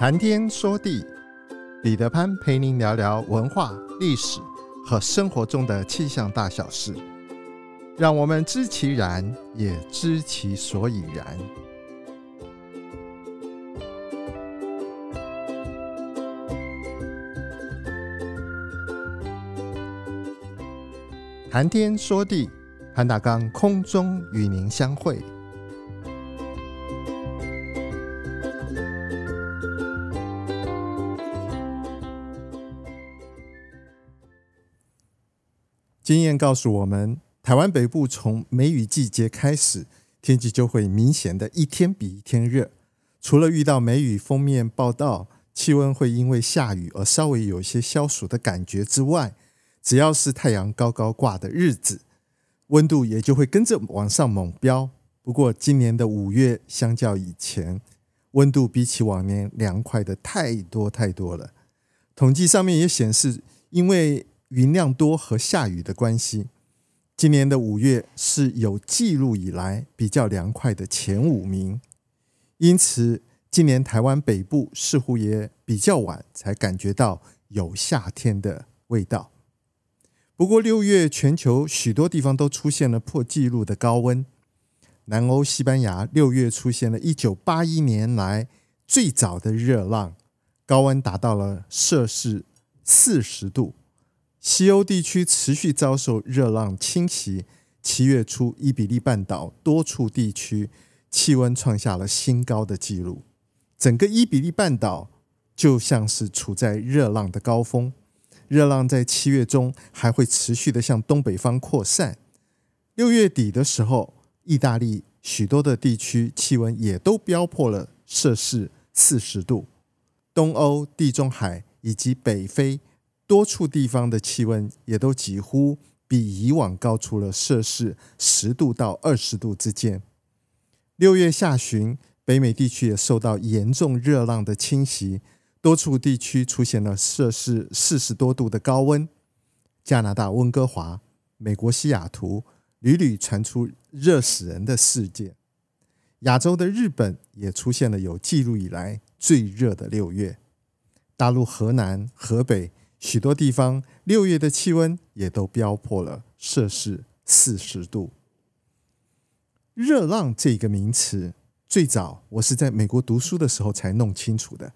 谈天说地，彼得潘陪您聊聊文化、历史和生活中的气象大小事，让我们知其然，也知其所以然。谈天说地，潘大刚空中与您相会。经验告诉我们，台湾北部从梅雨季节开始，天气就会明显的一天比一天热。除了遇到梅雨封面报道，气温会因为下雨而稍微有些消暑的感觉之外，只要是太阳高高挂的日子，温度也就会跟着往上猛飙。不过，今年的五月相较以前，温度比起往年凉快的太多太多了。统计上面也显示，因为云量多和下雨的关系，今年的五月是有记录以来比较凉快的前五名。因此，今年台湾北部似乎也比较晚才感觉到有夏天的味道。不过，六月全球许多地方都出现了破纪录的高温。南欧西班牙六月出现了一九八一年来最早的热浪，高温达到了摄氏四十度。西欧地区持续遭受热浪侵袭，七月初伊比利半岛多处地区气温创下了新高的纪录，整个伊比利半岛就像是处在热浪的高峰。热浪在七月中还会持续的向东北方扩散。六月底的时候，意大利许多的地区气温也都飙破了摄氏四十度，东欧、地中海以及北非。多处地方的气温也都几乎比以往高出了摄氏十度到二十度之间。六月下旬，北美地区也受到严重热浪的侵袭，多处地区出现了摄氏四十多度的高温。加拿大温哥华、美国西雅图屡屡传出热死人的事件。亚洲的日本也出现了有记录以来最热的六月。大陆河南、河北。许多地方六月的气温也都飙破了摄氏四十度。热浪这个名词，最早我是在美国读书的时候才弄清楚的。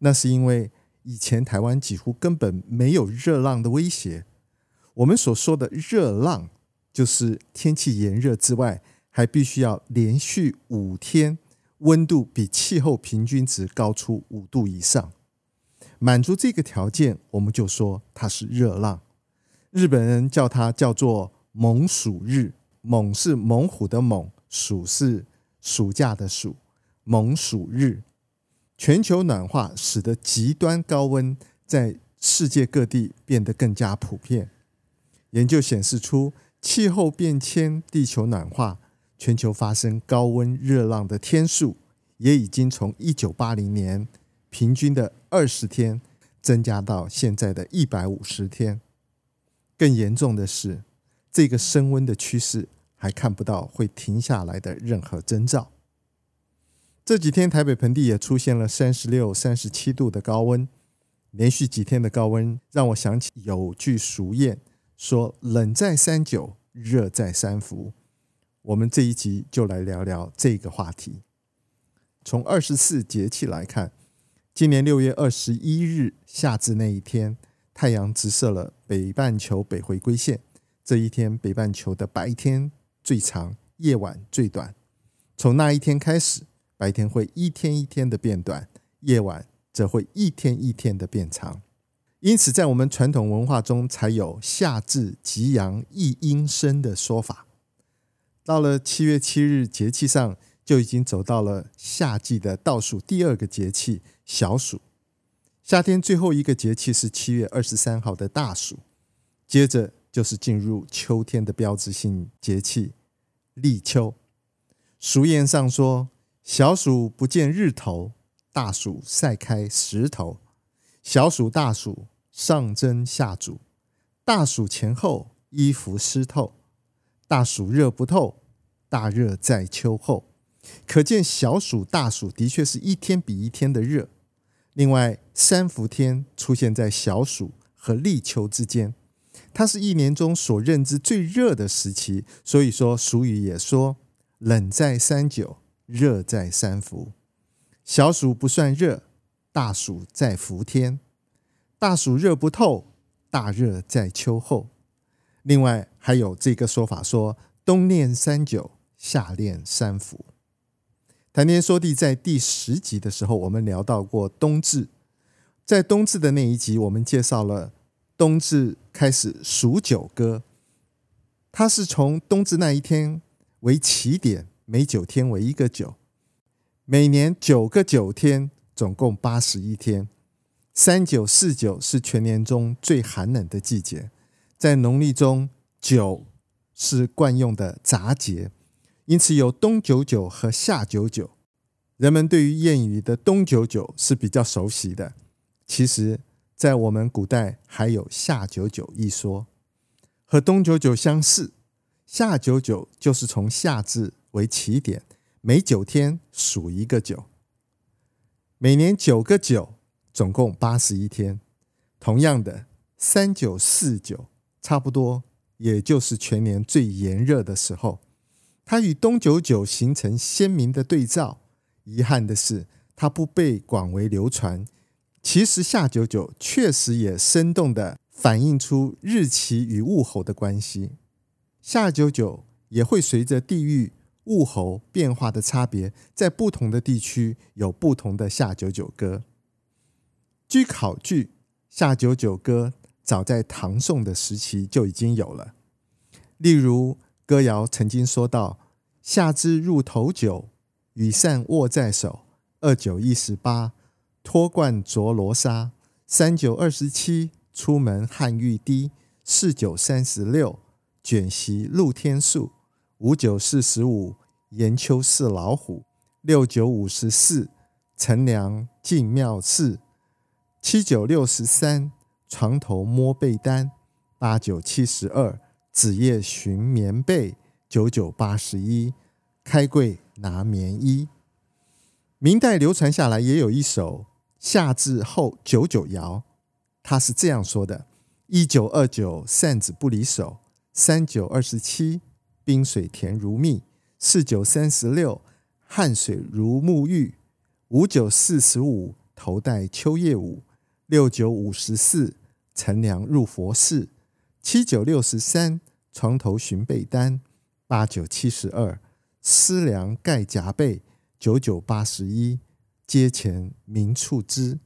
那是因为以前台湾几乎根本没有热浪的威胁。我们所说的热浪，就是天气炎热之外，还必须要连续五天温度比气候平均值高出五度以上。满足这个条件，我们就说它是热浪。日本人叫它叫做猛暑日，猛是猛虎的猛，暑是暑假的暑，猛暑日。全球暖化使得极端高温在世界各地变得更加普遍。研究显示出，气候变迁、地球暖化，全球发生高温热浪的天数，也已经从一九八零年。平均的二十天增加到现在的一百五十天。更严重的是，这个升温的趋势还看不到会停下来的任何征兆。这几天台北盆地也出现了三十六、三十七度的高温，连续几天的高温让我想起有句俗谚，说“冷在三九，热在三伏”。我们这一集就来聊聊这个话题。从二十四节气来看。今年六月二十一日夏至那一天，太阳直射了北半球北回归线。这一天，北半球的白天最长，夜晚最短。从那一天开始，白天会一天一天的变短，夜晚则会一天一天的变长。因此，在我们传统文化中，才有夏至极阳一阴生的说法。到了七月七日节气上。就已经走到了夏季的倒数第二个节气小暑，夏天最后一个节气是七月二十三号的大暑，接着就是进入秋天的标志性节气立秋。俗谚上说：“小暑不见日头，大暑晒开石头。小暑大暑上蒸下煮，大暑前后衣服湿透，大暑热不透，大热在秋后。”可见小暑大暑的确是一天比一天的热，另外，三伏天出现在小暑和立秋之间，它是一年中所认知最热的时期。所以说，俗语也说“冷在三九，热在三伏”。小暑不算热，大暑在伏天；大暑热不透，大热在秋后。另外，还有这个说法说：“冬练三九，夏练三伏。”谈天说地，在第十集的时候，我们聊到过冬至。在冬至的那一集，我们介绍了冬至开始数九歌。它是从冬至那一天为起点，每九天为一个九，每年九个九天，总共八十一天。三九四九是全年中最寒冷的季节，在农历中九是惯用的杂节。因此有冬九九和夏九九，人们对于谚语的冬九九是比较熟悉的。其实，在我们古代还有夏九九一说，和冬九九相似。夏九九就是从夏至为起点，每九天数一个九，每年九个九，总共八十一天。同样的，三九四九差不多，也就是全年最炎热的时候。它与东九九形成鲜明的对照，遗憾的是，它不被广为流传。其实夏九九确实也生动地反映出日期与物候的关系。夏九九也会随着地域物候变化的差别，在不同的地区有不同的夏九九歌。据考据，夏九九歌早在唐宋的时期就已经有了，例如。歌谣曾经说到：“夏至入头九，羽扇握在手；二九一十八，脱冠着罗纱；三九二十七，出门汗欲滴；四九三十六，卷席露天宿；五九四十五，严秋似老虎；六九五十四，乘凉进庙寺；七九六十三，床头摸被单；八九七十二。”子夜寻棉被，九九八十一，开柜拿棉衣。明代流传下来也有一首夏至后九九谣，他是这样说的：一九二九扇子不离手，三九二十七冰水甜如蜜，四九三十六汗水如沐浴，五九四十五头戴秋叶舞，六九五十四乘凉入佛寺。七九六十三，床头寻被单；八九七十二，思量盖夹被；九九八十一，阶前明处知。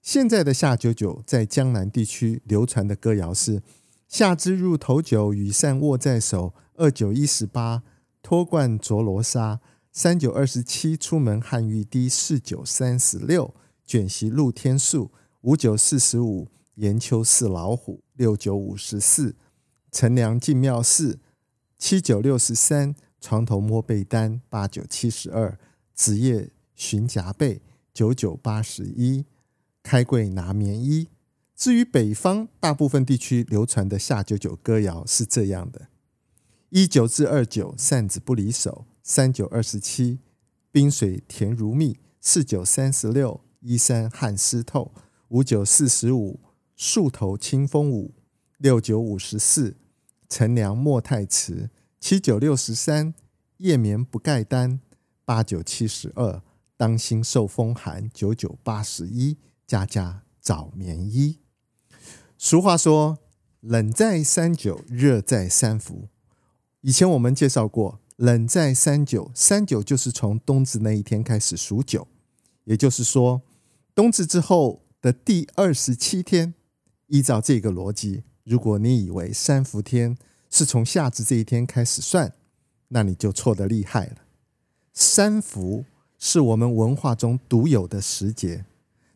现在的夏九九在江南地区流传的歌谣是：夏至入头九，羽扇握在手；二九一十八，脱冠着罗纱；三九二十七，出门汗欲滴；四九三十六，卷席露天宿；五九四十五。严秋似老虎，六九五十四；乘凉进庙寺，七九六十三；床头摸被单，八九七十二；子夜寻夹被，九九八十一；开柜拿棉衣。至于北方大部分地区流传的下九九歌谣是这样的：一九至二九，扇子不离手；三九二十七，冰水甜如蜜；四九三十六，衣衫汗湿透；五九四十五。树头清风舞，六九五十四，乘凉莫太迟；七九六十三，夜眠不盖单；八九七十二，当心受风寒；九九八十一，家家找棉衣。俗话说：“冷在三九，热在三伏。”以前我们介绍过，“冷在三九”，三九就是从冬至那一天开始数九，也就是说，冬至之后的第二十七天。依照这个逻辑，如果你以为三伏天是从夏至这一天开始算，那你就错得厉害了。三伏是我们文化中独有的时节，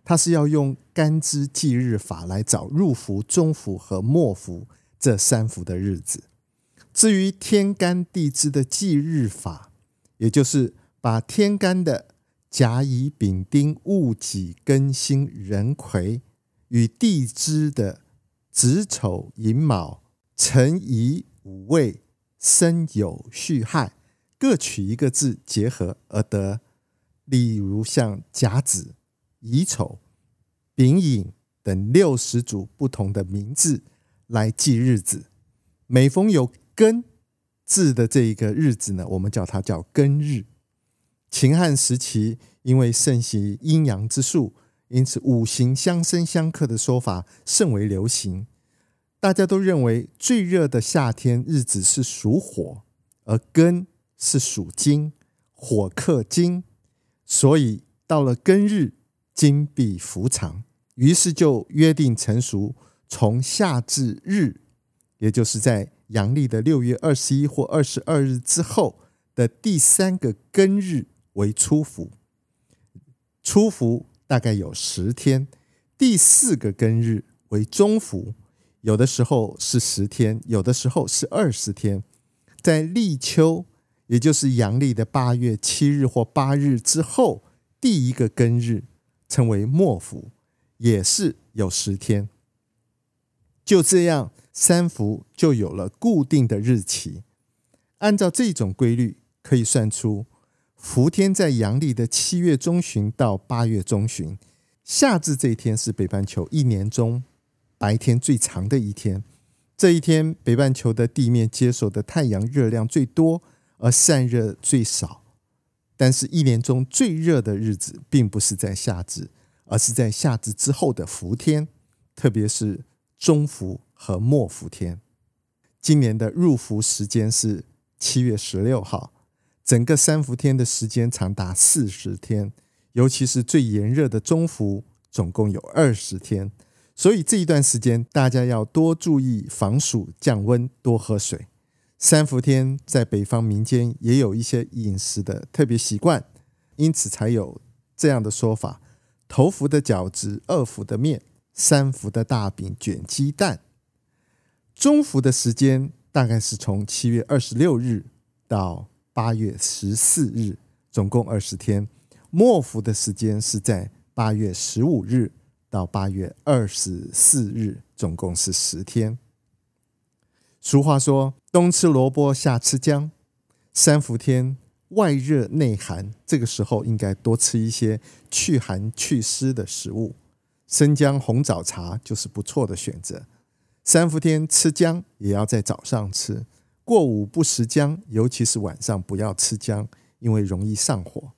它是要用干支纪日法来找入伏、中伏和末伏这三伏的日子。至于天干地支的纪日法，也就是把天干的甲乙丙丁戊己庚辛壬癸。与地支的子丑寅卯辰巳午未申酉戌亥各取一个字结合而得，例如像甲子、乙丑、丙寅等六十组不同的名字来记日子。每逢有庚字的这一个日子呢，我们叫它叫庚日。秦汉时期，因为盛行阴阳之术，因此五行相生相克的说法甚为流行。大家都认为最热的夏天日子是属火，而庚是属金，火克金，所以到了庚日，金必伏藏。于是就约定成俗，从夏至日，也就是在阳历的六月二十一或二十二日之后的第三个庚日为初伏。初伏大概有十天，第四个庚日为中伏。有的时候是十天，有的时候是二十天。在立秋，也就是阳历的八月七日或八日之后，第一个庚日称为末伏，也是有十天。就这样，三伏就有了固定的日期。按照这种规律，可以算出伏天在阳历的七月中旬到八月中旬。夏至这一天是北半球一年中白天最长的一天，这一天北半球的地面接受的太阳热量最多，而散热最少。但是，一年中最热的日子并不是在夏至，而是在夏至之后的伏天，特别是中伏和末伏天。今年的入伏时间是七月十六号，整个三伏天的时间长达四十天，尤其是最炎热的中伏，总共有二十天。所以这一段时间，大家要多注意防暑降温，多喝水。三伏天在北方民间也有一些饮食的特别习惯，因此才有这样的说法：头伏的饺子，二伏的面，三伏的大饼卷鸡蛋。中伏的时间大概是从七月二十六日到八月十四日，总共二十天。末伏的时间是在八月十五日。到八月二十四日，总共是十天。俗话说：“冬吃萝卜，夏吃姜。”三伏天外热内寒，这个时候应该多吃一些去寒祛湿的食物。生姜红枣茶就是不错的选择。三伏天吃姜也要在早上吃，过午不食姜，尤其是晚上不要吃姜，因为容易上火。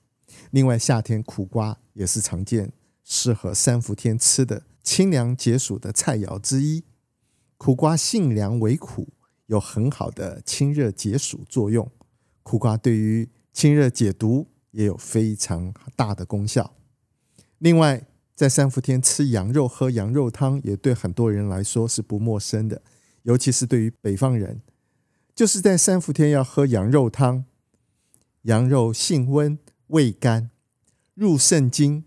另外，夏天苦瓜也是常见。适合三伏天吃的清凉解暑的菜肴之一。苦瓜性凉为苦，有很好的清热解暑作用。苦瓜对于清热解毒也有非常大的功效。另外，在三伏天吃羊肉、喝羊肉汤，也对很多人来说是不陌生的，尤其是对于北方人，就是在三伏天要喝羊肉汤。羊肉性温，味甘，入肾经。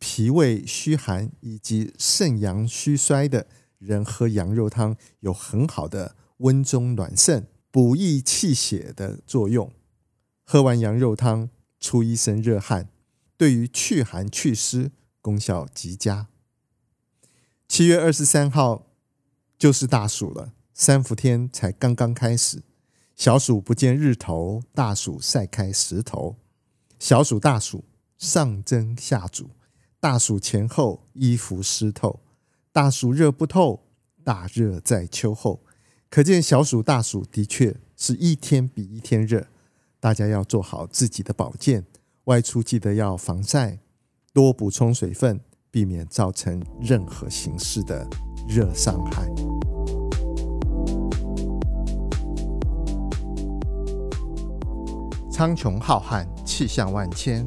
脾胃虚寒以及肾阳虚衰的人喝羊肉汤有很好的温中暖肾、补益气血的作用。喝完羊肉汤出一身热汗，对于祛寒祛湿功效极佳。七月二十三号就是大暑了，三伏天才刚刚开始。小暑不见日头，大暑晒开石头。小暑大暑，上蒸下煮。大暑前后，衣服湿透；大暑热不透，大热在秋后。可见小暑大暑的确是一天比一天热，大家要做好自己的保健，外出记得要防晒，多补充水分，避免造成任何形式的热伤害。苍穹浩瀚，气象万千。